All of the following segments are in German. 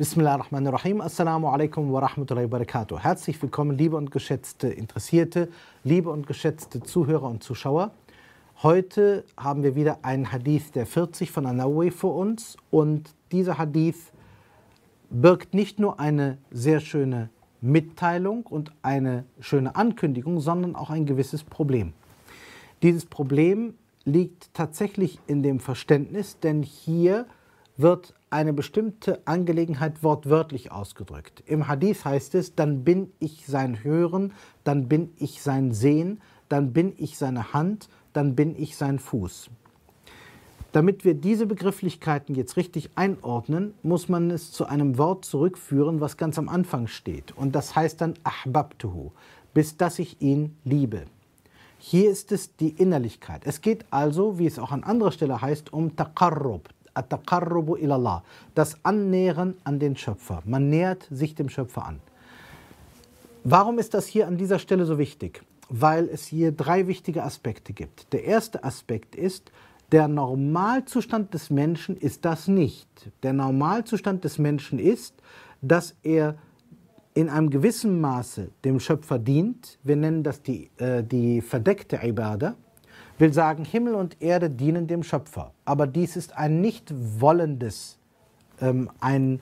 Bismillahirrahmanirrahim. Assalamu alaikum wa rahmatullahi wa barakatuh. Herzlich willkommen, liebe und geschätzte Interessierte, liebe und geschätzte Zuhörer und Zuschauer. Heute haben wir wieder einen Hadith der 40 von Anawi vor uns und dieser Hadith birgt nicht nur eine sehr schöne Mitteilung und eine schöne Ankündigung, sondern auch ein gewisses Problem. Dieses Problem liegt tatsächlich in dem Verständnis, denn hier wird eine bestimmte Angelegenheit wortwörtlich ausgedrückt. Im Hadith heißt es, dann bin ich sein Hören, dann bin ich sein Sehen, dann bin ich seine Hand, dann bin ich sein Fuß. Damit wir diese Begrifflichkeiten jetzt richtig einordnen, muss man es zu einem Wort zurückführen, was ganz am Anfang steht. Und das heißt dann ahbabtuhu, bis dass ich ihn liebe. Hier ist es die Innerlichkeit. Es geht also, wie es auch an anderer Stelle heißt, um Taqarrub, At-Taqarrubu ilallah, das Annähern an den Schöpfer. Man nähert sich dem Schöpfer an. Warum ist das hier an dieser Stelle so wichtig? Weil es hier drei wichtige Aspekte gibt. Der erste Aspekt ist, der Normalzustand des Menschen ist das nicht. Der Normalzustand des Menschen ist, dass er in einem gewissen Maße dem Schöpfer dient. Wir nennen das die, äh, die verdeckte Ibadah will sagen, Himmel und Erde dienen dem Schöpfer. Aber dies ist ein nicht wollendes, ähm, ein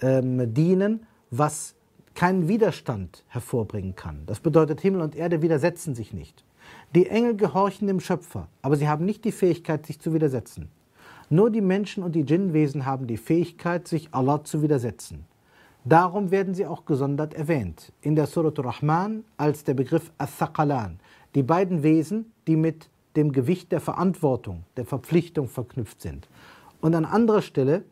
ähm, Dienen, was keinen Widerstand hervorbringen kann. Das bedeutet, Himmel und Erde widersetzen sich nicht. Die Engel gehorchen dem Schöpfer, aber sie haben nicht die Fähigkeit, sich zu widersetzen. Nur die Menschen und die Djinnwesen haben die Fähigkeit, sich Allah zu widersetzen. Darum werden sie auch gesondert erwähnt. In der Surat Rahman als der Begriff As-Saqalan. Die beiden Wesen, die mit dem Gewicht der Verantwortung, der Verpflichtung verknüpft sind. Und an anderer Stelle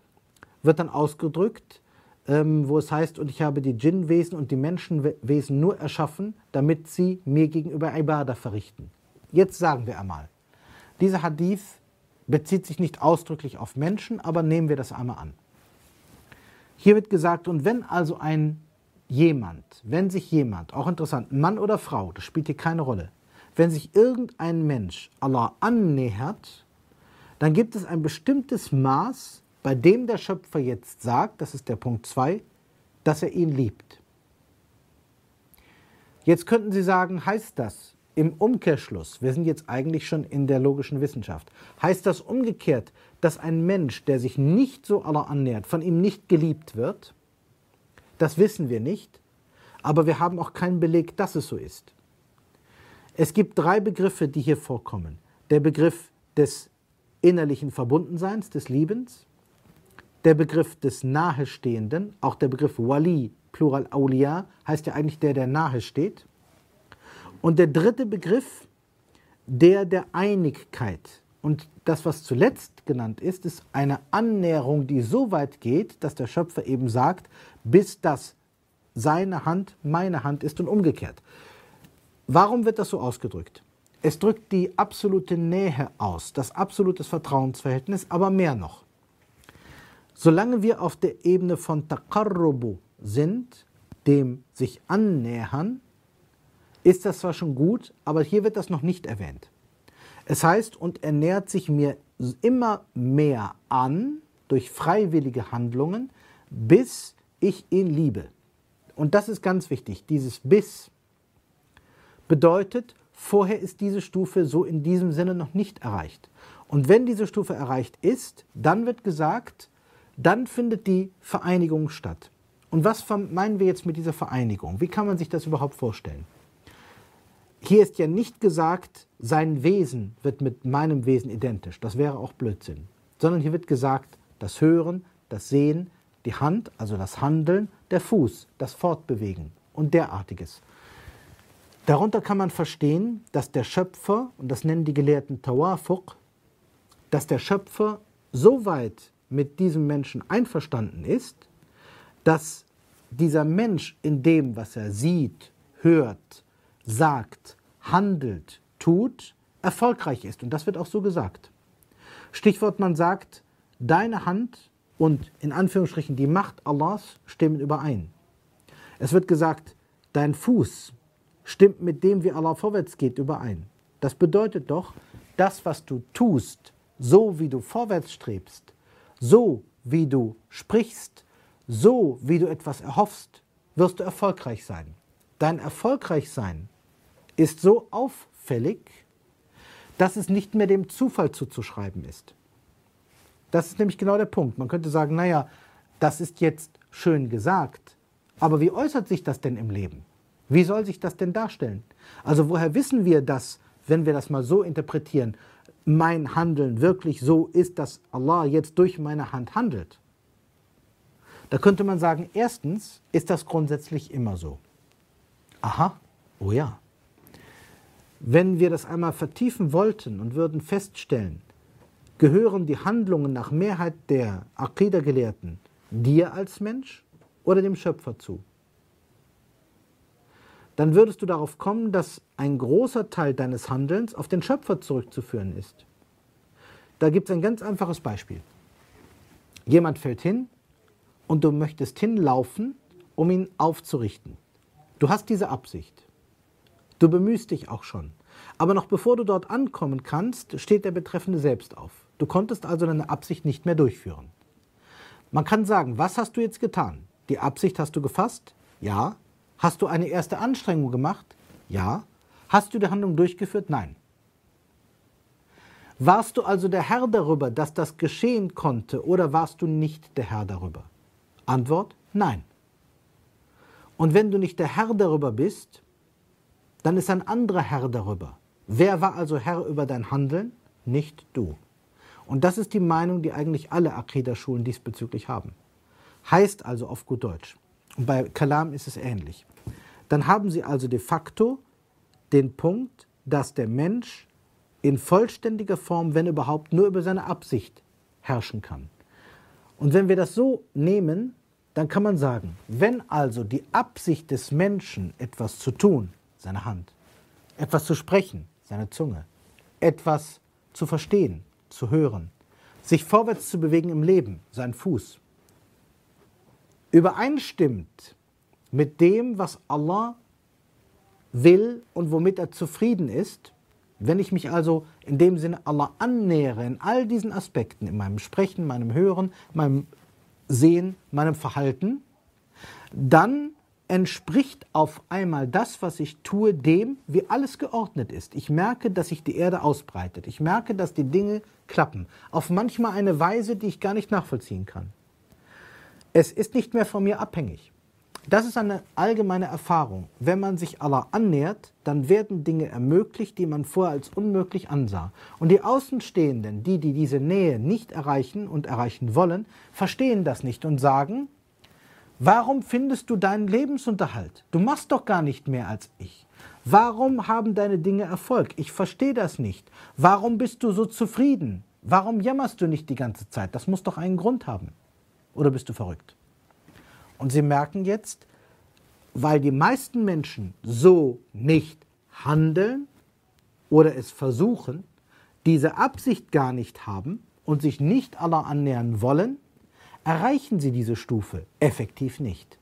wird dann ausgedrückt, ähm, wo es heißt, und ich habe die Djinnwesen und die Menschenwesen nur erschaffen, damit sie mir gegenüber Ibadah verrichten. Jetzt sagen wir einmal, dieser Hadith bezieht sich nicht ausdrücklich auf Menschen, aber nehmen wir das einmal an. Hier wird gesagt, und wenn also ein jemand, wenn sich jemand, auch interessant, Mann oder Frau, das spielt hier keine Rolle, wenn sich irgendein Mensch Allah annähert, dann gibt es ein bestimmtes Maß, bei dem der Schöpfer jetzt sagt, das ist der Punkt 2, dass er ihn liebt. Jetzt könnten Sie sagen, heißt das im Umkehrschluss, wir sind jetzt eigentlich schon in der logischen Wissenschaft, heißt das umgekehrt, dass ein Mensch, der sich nicht so Allah annähert, von ihm nicht geliebt wird? Das wissen wir nicht, aber wir haben auch keinen Beleg, dass es so ist. Es gibt drei Begriffe, die hier vorkommen. Der Begriff des innerlichen Verbundenseins, des Liebens, der Begriff des Nahestehenden, auch der Begriff Wali, Plural Aulia, heißt ja eigentlich der, der nahe steht. Und der dritte Begriff, der der Einigkeit. Und das, was zuletzt genannt ist, ist eine Annäherung, die so weit geht, dass der Schöpfer eben sagt, bis das seine Hand meine Hand ist und umgekehrt. Warum wird das so ausgedrückt? Es drückt die absolute Nähe aus, das absolute Vertrauensverhältnis, aber mehr noch. Solange wir auf der Ebene von Taqarrubu sind, dem sich annähern, ist das zwar schon gut, aber hier wird das noch nicht erwähnt. Es heißt, und er nähert sich mir immer mehr an durch freiwillige Handlungen, bis ich ihn liebe. Und das ist ganz wichtig, dieses bis bedeutet, vorher ist diese Stufe so in diesem Sinne noch nicht erreicht. Und wenn diese Stufe erreicht ist, dann wird gesagt, dann findet die Vereinigung statt. Und was meinen wir jetzt mit dieser Vereinigung? Wie kann man sich das überhaupt vorstellen? Hier ist ja nicht gesagt, sein Wesen wird mit meinem Wesen identisch. Das wäre auch Blödsinn. Sondern hier wird gesagt, das Hören, das Sehen, die Hand, also das Handeln, der Fuß, das Fortbewegen und derartiges. Darunter kann man verstehen, dass der Schöpfer, und das nennen die Gelehrten Tawafuq, dass der Schöpfer so weit mit diesem Menschen einverstanden ist, dass dieser Mensch in dem, was er sieht, hört, sagt, handelt, tut, erfolgreich ist. Und das wird auch so gesagt. Stichwort, man sagt, deine Hand und in Anführungsstrichen die Macht Allahs stimmen überein. Es wird gesagt, dein Fuß stimmt mit dem, wie Allah vorwärts geht, überein. Das bedeutet doch, das, was du tust, so wie du vorwärts strebst, so wie du sprichst, so wie du etwas erhoffst, wirst du erfolgreich sein. Dein Erfolgreichsein ist so auffällig, dass es nicht mehr dem Zufall zuzuschreiben ist. Das ist nämlich genau der Punkt. Man könnte sagen, naja, das ist jetzt schön gesagt, aber wie äußert sich das denn im Leben? Wie soll sich das denn darstellen? Also woher wissen wir, dass, wenn wir das mal so interpretieren, mein Handeln wirklich so ist, dass Allah jetzt durch meine Hand handelt? Da könnte man sagen, erstens ist das grundsätzlich immer so. Aha, oh ja. Wenn wir das einmal vertiefen wollten und würden feststellen, gehören die Handlungen nach Mehrheit der Aqidah-Gelehrten dir als Mensch oder dem Schöpfer zu? Dann würdest du darauf kommen, dass ein großer Teil deines Handelns auf den Schöpfer zurückzuführen ist. Da gibt es ein ganz einfaches Beispiel. Jemand fällt hin und du möchtest hinlaufen, um ihn aufzurichten. Du hast diese Absicht. Du bemühst dich auch schon. Aber noch bevor du dort ankommen kannst, steht der Betreffende selbst auf. Du konntest also deine Absicht nicht mehr durchführen. Man kann sagen, was hast du jetzt getan? Die Absicht hast du gefasst? Ja. Hast du eine erste Anstrengung gemacht? Ja. Hast du die Handlung durchgeführt? Nein. Warst du also der Herr darüber, dass das geschehen konnte, oder warst du nicht der Herr darüber? Antwort: Nein. Und wenn du nicht der Herr darüber bist, dann ist ein anderer Herr darüber. Wer war also Herr über dein Handeln? Nicht du. Und das ist die Meinung, die eigentlich alle Akida-Schulen diesbezüglich haben. Heißt also auf gut Deutsch. Und bei Kalam ist es ähnlich. Dann haben sie also de facto den Punkt, dass der Mensch in vollständiger Form, wenn überhaupt, nur über seine Absicht herrschen kann. Und wenn wir das so nehmen, dann kann man sagen, wenn also die Absicht des Menschen, etwas zu tun, seine Hand, etwas zu sprechen, seine Zunge, etwas zu verstehen, zu hören, sich vorwärts zu bewegen im Leben, sein Fuß, übereinstimmt mit dem, was Allah will und womit er zufrieden ist, wenn ich mich also in dem Sinne Allah annähere in all diesen Aspekten, in meinem Sprechen, meinem Hören, meinem Sehen, meinem Verhalten, dann entspricht auf einmal das, was ich tue, dem, wie alles geordnet ist. Ich merke, dass sich die Erde ausbreitet. Ich merke, dass die Dinge klappen. Auf manchmal eine Weise, die ich gar nicht nachvollziehen kann. Es ist nicht mehr von mir abhängig. Das ist eine allgemeine Erfahrung. Wenn man sich Allah annähert, dann werden Dinge ermöglicht, die man vorher als unmöglich ansah. Und die Außenstehenden, die, die diese Nähe nicht erreichen und erreichen wollen, verstehen das nicht und sagen, warum findest du deinen Lebensunterhalt? Du machst doch gar nicht mehr als ich. Warum haben deine Dinge Erfolg? Ich verstehe das nicht. Warum bist du so zufrieden? Warum jammerst du nicht die ganze Zeit? Das muss doch einen Grund haben. Oder bist du verrückt? Und Sie merken jetzt, weil die meisten Menschen so nicht handeln oder es versuchen, diese Absicht gar nicht haben und sich nicht Allah annähern wollen, erreichen sie diese Stufe effektiv nicht.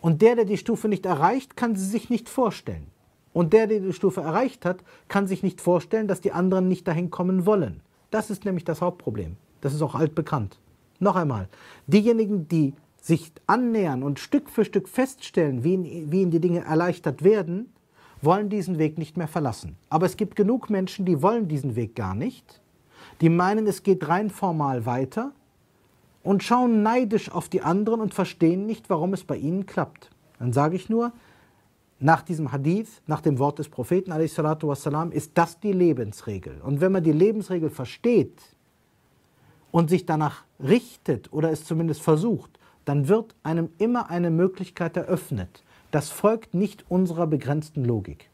Und der, der die Stufe nicht erreicht, kann sie sich nicht vorstellen. Und der, der die Stufe erreicht hat, kann sich nicht vorstellen, dass die anderen nicht dahin kommen wollen. Das ist nämlich das Hauptproblem. Das ist auch altbekannt. Noch einmal, diejenigen, die sich annähern und Stück für Stück feststellen, wie, wie ihnen die Dinge erleichtert werden, wollen diesen Weg nicht mehr verlassen. Aber es gibt genug Menschen, die wollen diesen Weg gar nicht, die meinen, es geht rein formal weiter und schauen neidisch auf die anderen und verstehen nicht, warum es bei ihnen klappt. Dann sage ich nur, nach diesem Hadith, nach dem Wort des Propheten, ist das die Lebensregel. Und wenn man die Lebensregel versteht und sich danach richtet oder es zumindest versucht, dann wird einem immer eine Möglichkeit eröffnet. Das folgt nicht unserer begrenzten Logik.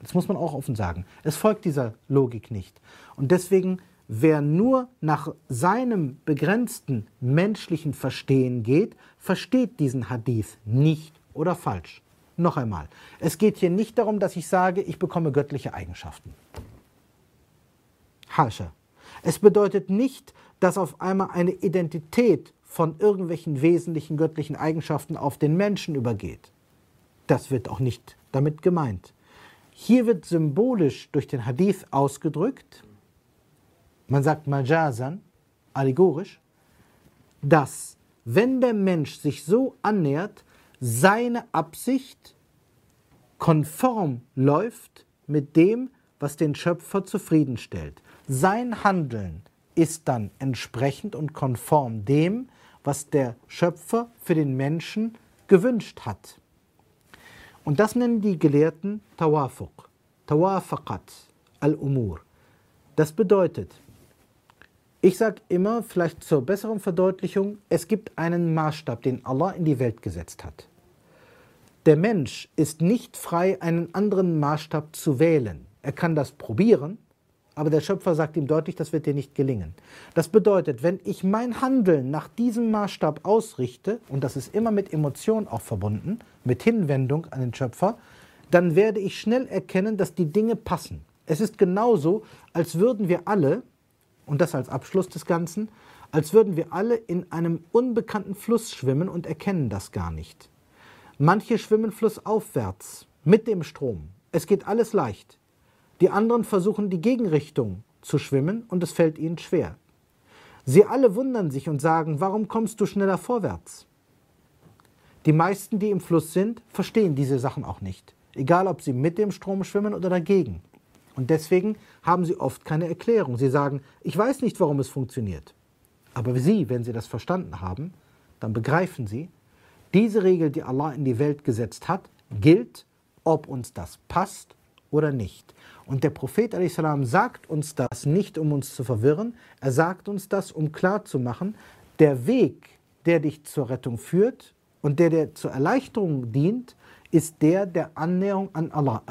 Das muss man auch offen sagen. Es folgt dieser Logik nicht. Und deswegen, wer nur nach seinem begrenzten menschlichen Verstehen geht, versteht diesen Hadith nicht oder falsch. Noch einmal, es geht hier nicht darum, dass ich sage, ich bekomme göttliche Eigenschaften. Hascha. Es bedeutet nicht, dass auf einmal eine Identität von irgendwelchen wesentlichen göttlichen Eigenschaften auf den Menschen übergeht. Das wird auch nicht damit gemeint. Hier wird symbolisch durch den Hadith ausgedrückt, man sagt Majazan, allegorisch, dass wenn der Mensch sich so annähert, seine Absicht konform läuft mit dem, was den Schöpfer zufriedenstellt. Sein Handeln ist dann entsprechend und konform dem, was der Schöpfer für den Menschen gewünscht hat. Und das nennen die Gelehrten Tawafuq, Tawafaqat al-Umur. Das bedeutet, ich sage immer, vielleicht zur besseren Verdeutlichung, es gibt einen Maßstab, den Allah in die Welt gesetzt hat. Der Mensch ist nicht frei, einen anderen Maßstab zu wählen. Er kann das probieren, aber der Schöpfer sagt ihm deutlich, das wird dir nicht gelingen. Das bedeutet, wenn ich mein Handeln nach diesem Maßstab ausrichte, und das ist immer mit Emotion auch verbunden, mit Hinwendung an den Schöpfer, dann werde ich schnell erkennen, dass die Dinge passen. Es ist genauso, als würden wir alle, und das als Abschluss des Ganzen, als würden wir alle in einem unbekannten Fluss schwimmen und erkennen das gar nicht. Manche schwimmen flussaufwärts mit dem Strom. Es geht alles leicht. Die anderen versuchen die Gegenrichtung zu schwimmen und es fällt ihnen schwer. Sie alle wundern sich und sagen, warum kommst du schneller vorwärts? Die meisten, die im Fluss sind, verstehen diese Sachen auch nicht, egal ob sie mit dem Strom schwimmen oder dagegen. Und deswegen haben sie oft keine Erklärung. Sie sagen, ich weiß nicht, warum es funktioniert. Aber Sie, wenn Sie das verstanden haben, dann begreifen Sie, diese Regel, die Allah in die Welt gesetzt hat, gilt, ob uns das passt oder nicht. Und der Prophet salam sagt uns das nicht, um uns zu verwirren, er sagt uns das, um klarzumachen, der Weg, der dich zur Rettung führt und der dir zur Erleichterung dient, ist der der Annäherung an Allah.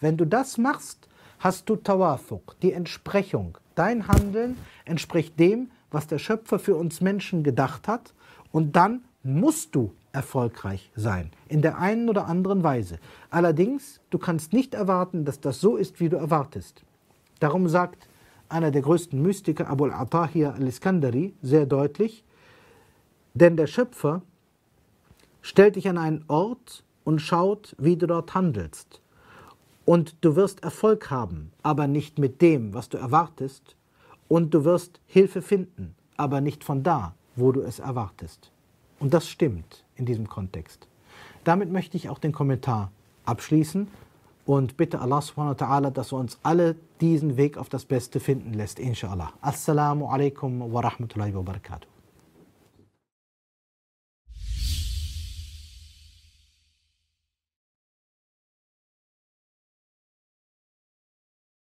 Wenn du das machst, hast du Tawafuq, die Entsprechung. Dein Handeln entspricht dem, was der Schöpfer für uns Menschen gedacht hat und dann musst du erfolgreich sein, in der einen oder anderen Weise. Allerdings, du kannst nicht erwarten, dass das so ist, wie du erwartest. Darum sagt einer der größten Mystiker, Abu al-Atahir al-Iskandari, sehr deutlich, denn der Schöpfer stellt dich an einen Ort und schaut, wie du dort handelst. Und du wirst Erfolg haben, aber nicht mit dem, was du erwartest. Und du wirst Hilfe finden, aber nicht von da, wo du es erwartest. Und das stimmt in diesem Kontext. Damit möchte ich auch den Kommentar abschließen und bitte Allah subhanahu wa ta'ala, dass er uns alle diesen Weg auf das Beste finden lässt, inshallah. Assalamu alaikum wa rahmatullahi wa barakatuh.